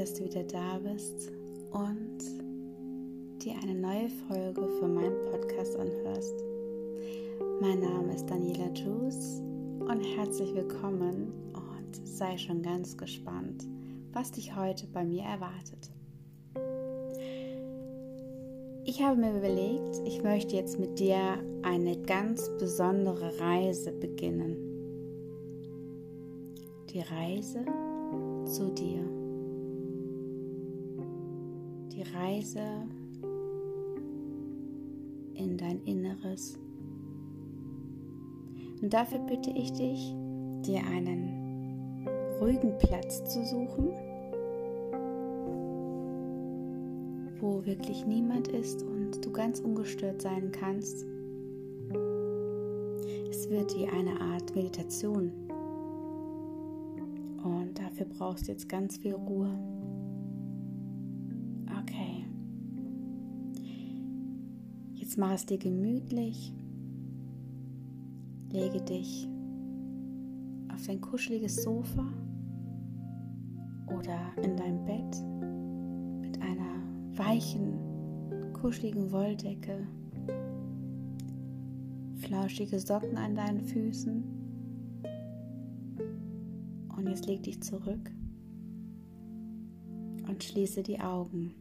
dass du wieder da bist und dir eine neue Folge von meinem Podcast anhörst. Mein Name ist Daniela Juice und herzlich willkommen und sei schon ganz gespannt, was dich heute bei mir erwartet. Ich habe mir überlegt, ich möchte jetzt mit dir eine ganz besondere Reise beginnen. Die Reise zu dir. Die Reise in dein Inneres. Und dafür bitte ich dich, dir einen ruhigen Platz zu suchen wo wirklich niemand ist und du ganz ungestört sein kannst. Es wird wie eine Art Meditation. Und dafür brauchst du jetzt ganz viel Ruhe. Jetzt mach es dir gemütlich. Lege dich auf dein kuscheliges Sofa oder in dein Bett mit einer weichen, kuscheligen Wolldecke, flauschige Socken an deinen Füßen. Und jetzt leg dich zurück und schließe die Augen.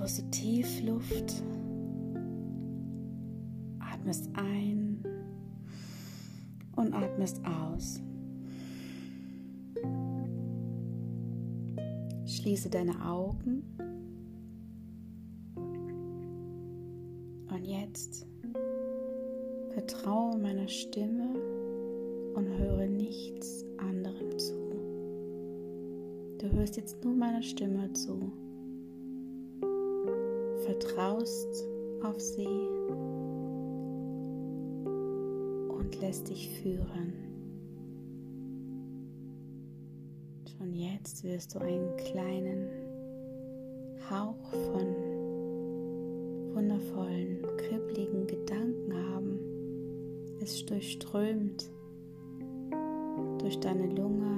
Holst du tief Luft. Atmest ein und atmest aus. Schließe deine Augen. Und jetzt vertraue meiner Stimme und höre nichts anderem zu. Du hörst jetzt nur meiner Stimme zu. Vertraust auf sie und lässt dich führen. Und jetzt wirst du einen kleinen Hauch von wundervollen, kribbligen Gedanken haben. Es durchströmt durch deine Lunge,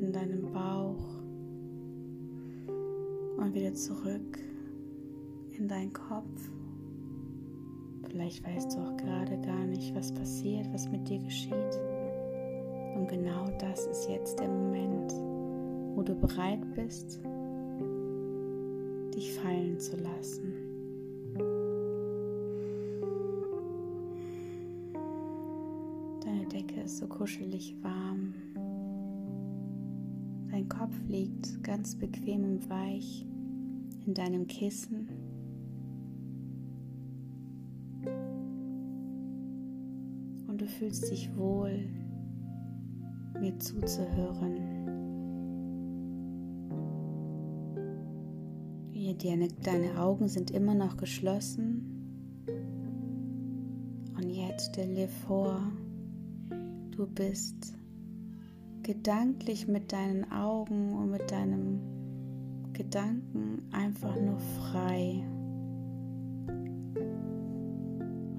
in deinem Bauch und wieder zurück in deinen Kopf. Vielleicht weißt du auch gerade gar nicht, was passiert, was mit dir geschieht. Und genau das ist jetzt der Moment, wo du bereit bist, dich fallen zu lassen. Deine Decke ist so kuschelig warm. Dein Kopf liegt ganz bequem und weich in deinem Kissen. Fühlst dich wohl mir zuzuhören. Deine, deine Augen sind immer noch geschlossen. Und jetzt stell dir vor, du bist gedanklich mit deinen Augen und mit deinem Gedanken einfach nur frei.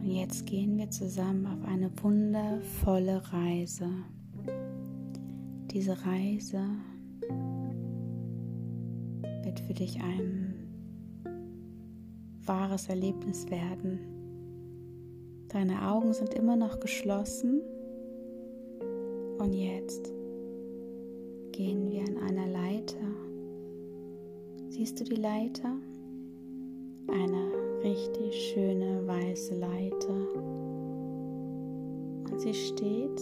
Und jetzt gehen wir zusammen auf eine wundervolle Reise diese Reise wird für dich ein wahres Erlebnis werden. Deine Augen sind immer noch geschlossen und jetzt gehen wir an einer Leiter. Siehst du die Leiter? Eine richtig schöne weiße Leiter. Und sie steht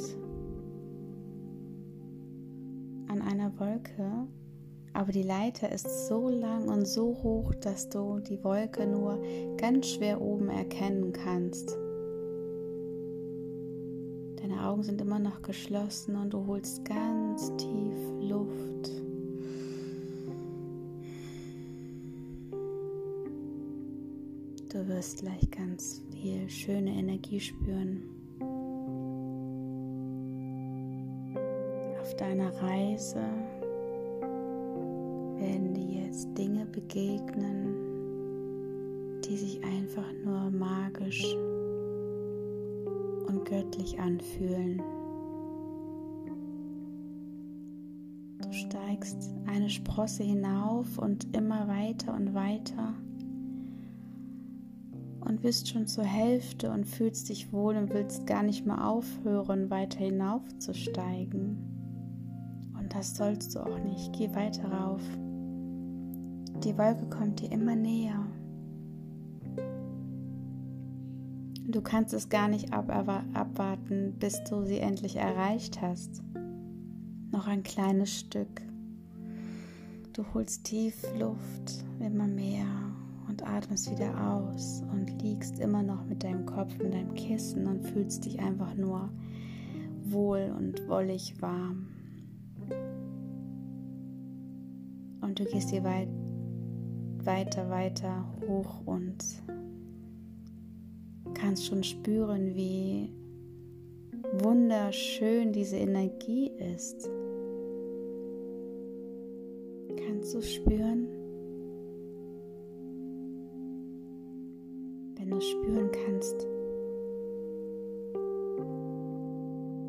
an einer Wolke, aber die Leiter ist so lang und so hoch, dass du die Wolke nur ganz schwer oben erkennen kannst. Deine Augen sind immer noch geschlossen und du holst ganz tief Luft. Du wirst gleich ganz viel schöne Energie spüren. deiner Reise werden dir jetzt Dinge begegnen, die sich einfach nur magisch und göttlich anfühlen. Du steigst eine Sprosse hinauf und immer weiter und weiter und bist schon zur Hälfte und fühlst dich wohl und willst gar nicht mehr aufhören, weiter hinaufzusteigen. Und das sollst du auch nicht. Geh weiter rauf. Die Wolke kommt dir immer näher. Du kannst es gar nicht abwarten, bis du sie endlich erreicht hast. Noch ein kleines Stück. Du holst tief Luft, immer mehr und atmest wieder aus und liegst immer noch mit deinem Kopf in deinem Kissen und fühlst dich einfach nur wohl und wollig warm. Und du gehst hier weit, weiter, weiter hoch und kannst schon spüren, wie wunderschön diese Energie ist. Kannst du spüren? Spüren kannst,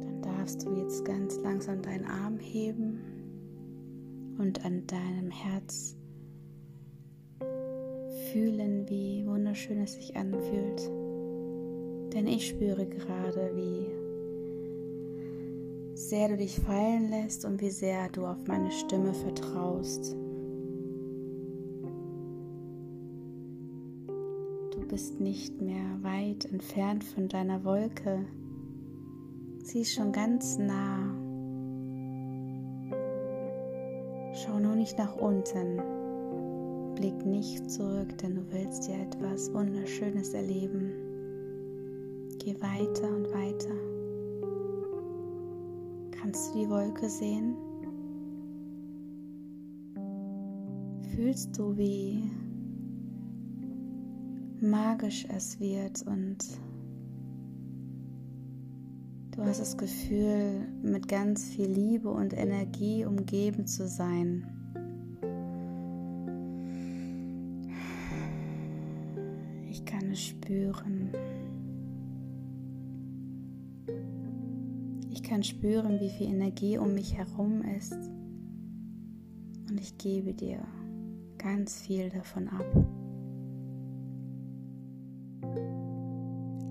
dann darfst du jetzt ganz langsam deinen Arm heben und an deinem Herz fühlen, wie wunderschön es sich anfühlt. Denn ich spüre gerade, wie sehr du dich fallen lässt und wie sehr du auf meine Stimme vertraust. Bist nicht mehr weit entfernt von deiner Wolke. Sie ist schon ganz nah. Schau nur nicht nach unten. Blick nicht zurück, denn du willst ja etwas Wunderschönes erleben. Geh weiter und weiter. Kannst du die Wolke sehen? Fühlst du, wie magisch es wird und du hast das Gefühl, mit ganz viel Liebe und Energie umgeben zu sein. Ich kann es spüren. kann spüren, wie viel Energie um mich herum ist. Und ich gebe dir ganz viel davon ab.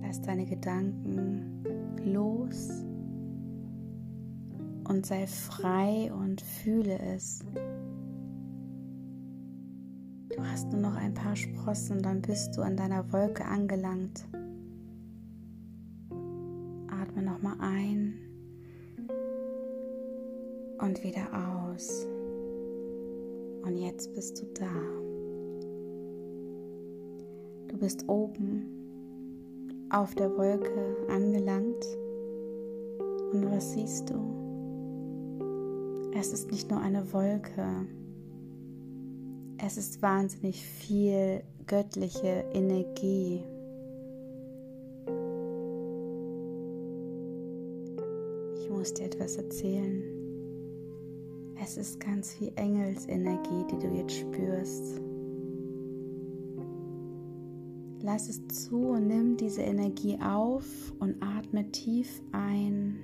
Lass deine Gedanken los und sei frei und fühle es. Du hast nur noch ein paar Sprossen dann bist du an deiner Wolke angelangt. Atme nochmal ein und wieder aus. Und jetzt bist du da. Du bist oben auf der Wolke angelangt. Und was siehst du? Es ist nicht nur eine Wolke. Es ist wahnsinnig viel göttliche Energie. Ich muss dir etwas erzählen. Es ist ganz viel Engelsenergie, die du jetzt spürst. Lass es zu und nimm diese Energie auf und atme tief ein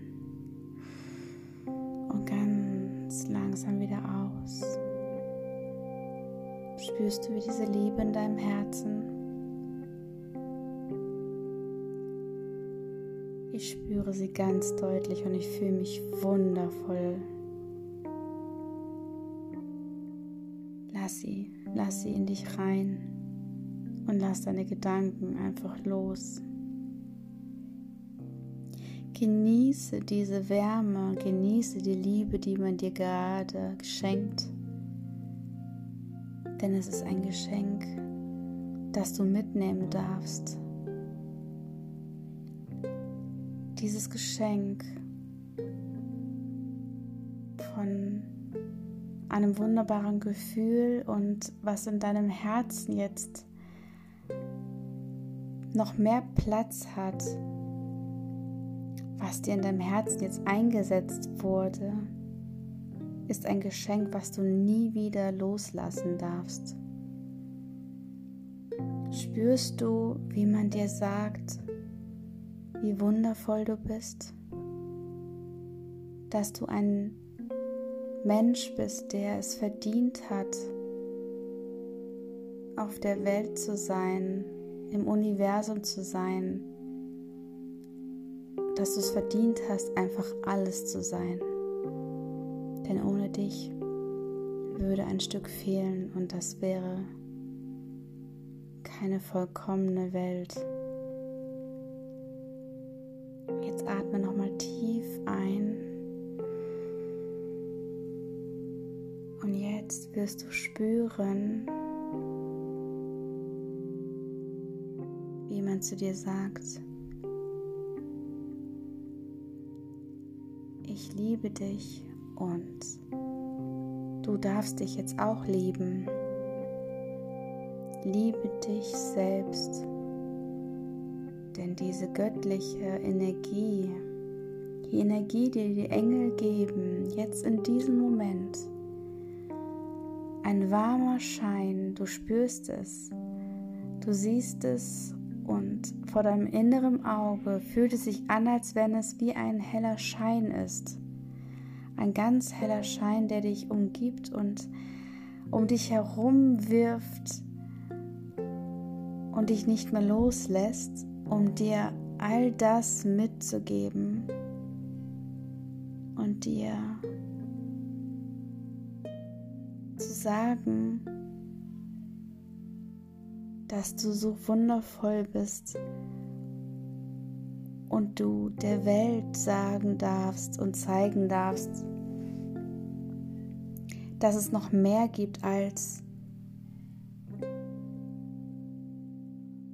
und ganz langsam wieder aus. Spürst du wie diese Liebe in deinem Herzen? Ich spüre sie ganz deutlich und ich fühle mich wundervoll. Lass sie, lass sie in dich rein und lass deine Gedanken einfach los. Genieße diese Wärme, genieße die Liebe, die man dir gerade geschenkt. Denn es ist ein Geschenk, das du mitnehmen darfst. Dieses Geschenk von einem wunderbaren Gefühl und was in deinem Herzen jetzt noch mehr Platz hat, was dir in deinem Herzen jetzt eingesetzt wurde, ist ein Geschenk, was du nie wieder loslassen darfst. Spürst du, wie man dir sagt, wie wundervoll du bist, dass du ein Mensch bist, der es verdient hat, auf der Welt zu sein, im Universum zu sein, dass du es verdient hast, einfach alles zu sein. Denn ohne dich würde ein Stück fehlen und das wäre keine vollkommene Welt. Jetzt atme nochmal tief ein. Und jetzt wirst du spüren, zu dir sagt, ich liebe dich und du darfst dich jetzt auch lieben. Liebe dich selbst, denn diese göttliche Energie, die Energie, die die Engel geben, jetzt in diesem Moment, ein warmer Schein, du spürst es, du siehst es und vor deinem inneren Auge fühlt es sich an, als wenn es wie ein heller Schein ist. Ein ganz heller Schein, der dich umgibt und um dich herum wirft und dich nicht mehr loslässt, um dir all das mitzugeben und dir zu sagen, dass du so wundervoll bist und du der Welt sagen darfst und zeigen darfst, dass es noch mehr gibt als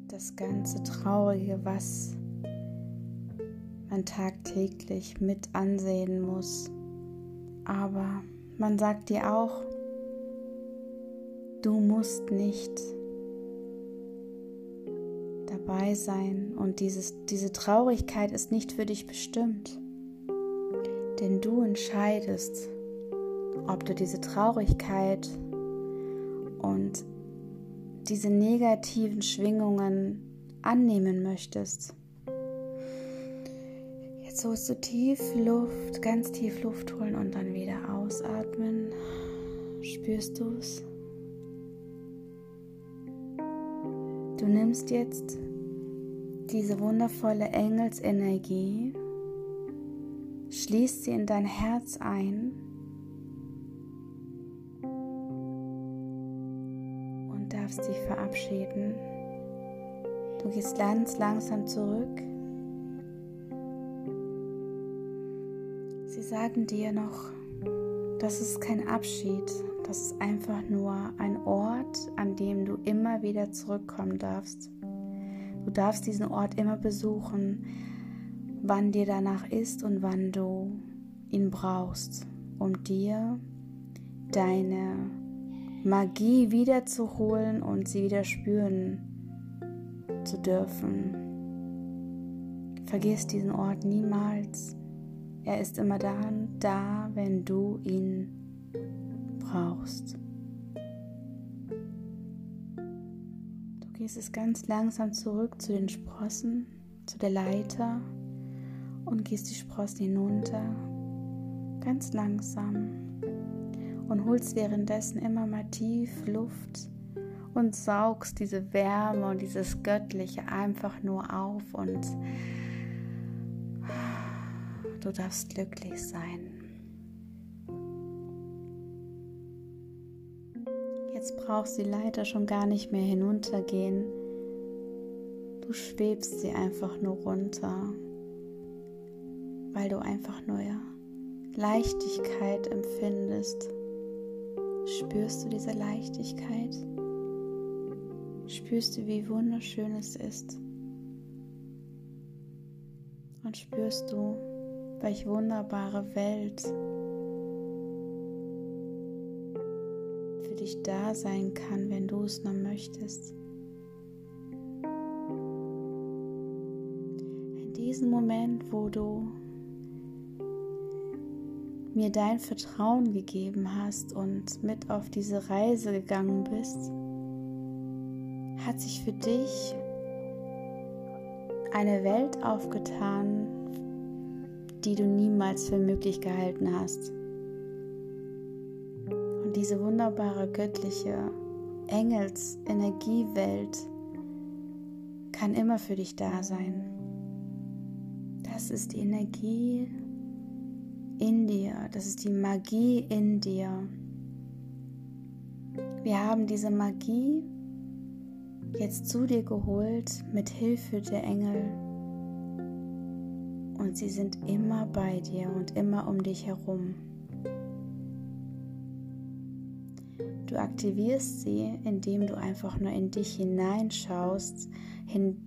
das ganze Traurige, was man tagtäglich mit ansehen muss. Aber man sagt dir auch, du musst nicht dabei sein und dieses, diese Traurigkeit ist nicht für dich bestimmt. Denn du entscheidest, ob du diese Traurigkeit und diese negativen Schwingungen annehmen möchtest. Jetzt holst du tief Luft, ganz tief Luft holen und dann wieder ausatmen. Spürst du es? Du nimmst jetzt diese wundervolle Engelsenergie, schließt sie in dein Herz ein und darfst dich verabschieden. Du gehst ganz langsam zurück. Sie sagen dir noch, das ist kein Abschied, das ist einfach nur ein Ort, an dem du immer wieder zurückkommen darfst. Du darfst diesen Ort immer besuchen, wann dir danach ist und wann du ihn brauchst, um dir deine Magie wiederzuholen und sie wieder spüren zu dürfen. Vergiss diesen Ort niemals. Er ist immer dann da, wenn du ihn brauchst. Gehst es ganz langsam zurück zu den Sprossen, zu der Leiter und gehst die Sprossen hinunter, ganz langsam und holst währenddessen immer mal tief Luft und saugst diese Wärme und dieses Göttliche einfach nur auf und du darfst glücklich sein. Jetzt brauchst du die Leiter schon gar nicht mehr hinuntergehen. Du schwebst sie einfach nur runter, weil du einfach nur Leichtigkeit empfindest. Spürst du diese Leichtigkeit? Spürst du, wie wunderschön es ist? Und spürst du, welch wunderbare Welt dich da sein kann, wenn du es noch möchtest. In diesem Moment, wo du mir dein Vertrauen gegeben hast und mit auf diese Reise gegangen bist, hat sich für dich eine Welt aufgetan, die du niemals für möglich gehalten hast. Diese wunderbare göttliche Engels-Energiewelt kann immer für dich da sein. Das ist die Energie in dir, das ist die Magie in dir. Wir haben diese Magie jetzt zu dir geholt mit Hilfe der Engel. Und sie sind immer bei dir und immer um dich herum. Du aktivierst sie, indem du einfach nur in dich hineinschaust, in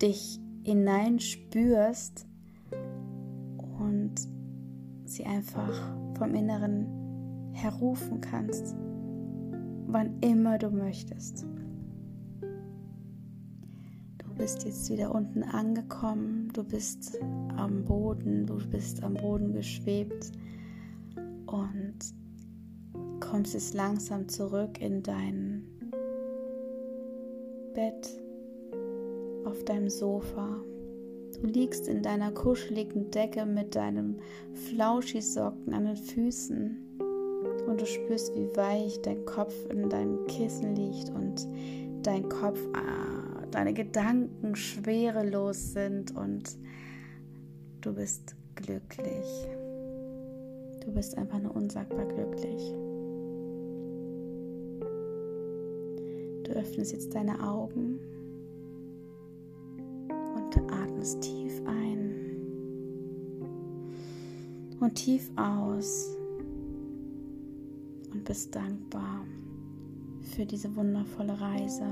dich hineinspürst und sie einfach vom Inneren herrufen kannst, wann immer du möchtest. Du bist jetzt wieder unten angekommen, du bist am Boden, du bist am Boden geschwebt und kommst jetzt langsam zurück in dein Bett auf deinem Sofa. Du liegst in deiner kuscheligen Decke mit deinem Flauschisocken an den Füßen und du spürst, wie weich dein Kopf in deinem Kissen liegt und dein Kopf, ah, deine Gedanken schwerelos sind und du bist glücklich. Du bist einfach nur unsagbar glücklich. Öffnest jetzt deine Augen und atmest tief ein und tief aus und bist dankbar für diese wundervolle Reise.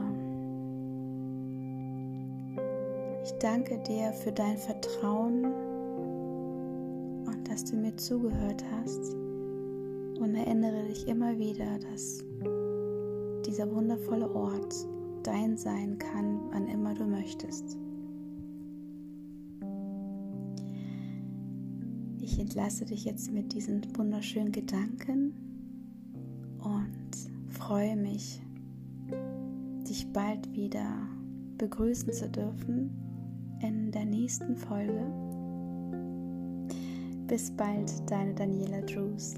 Ich danke dir für dein Vertrauen und dass du mir zugehört hast und erinnere dich immer wieder, dass dieser wundervolle Ort dein sein kann, wann immer du möchtest. Ich entlasse dich jetzt mit diesen wunderschönen Gedanken und freue mich, dich bald wieder begrüßen zu dürfen in der nächsten Folge. Bis bald, deine Daniela Drews.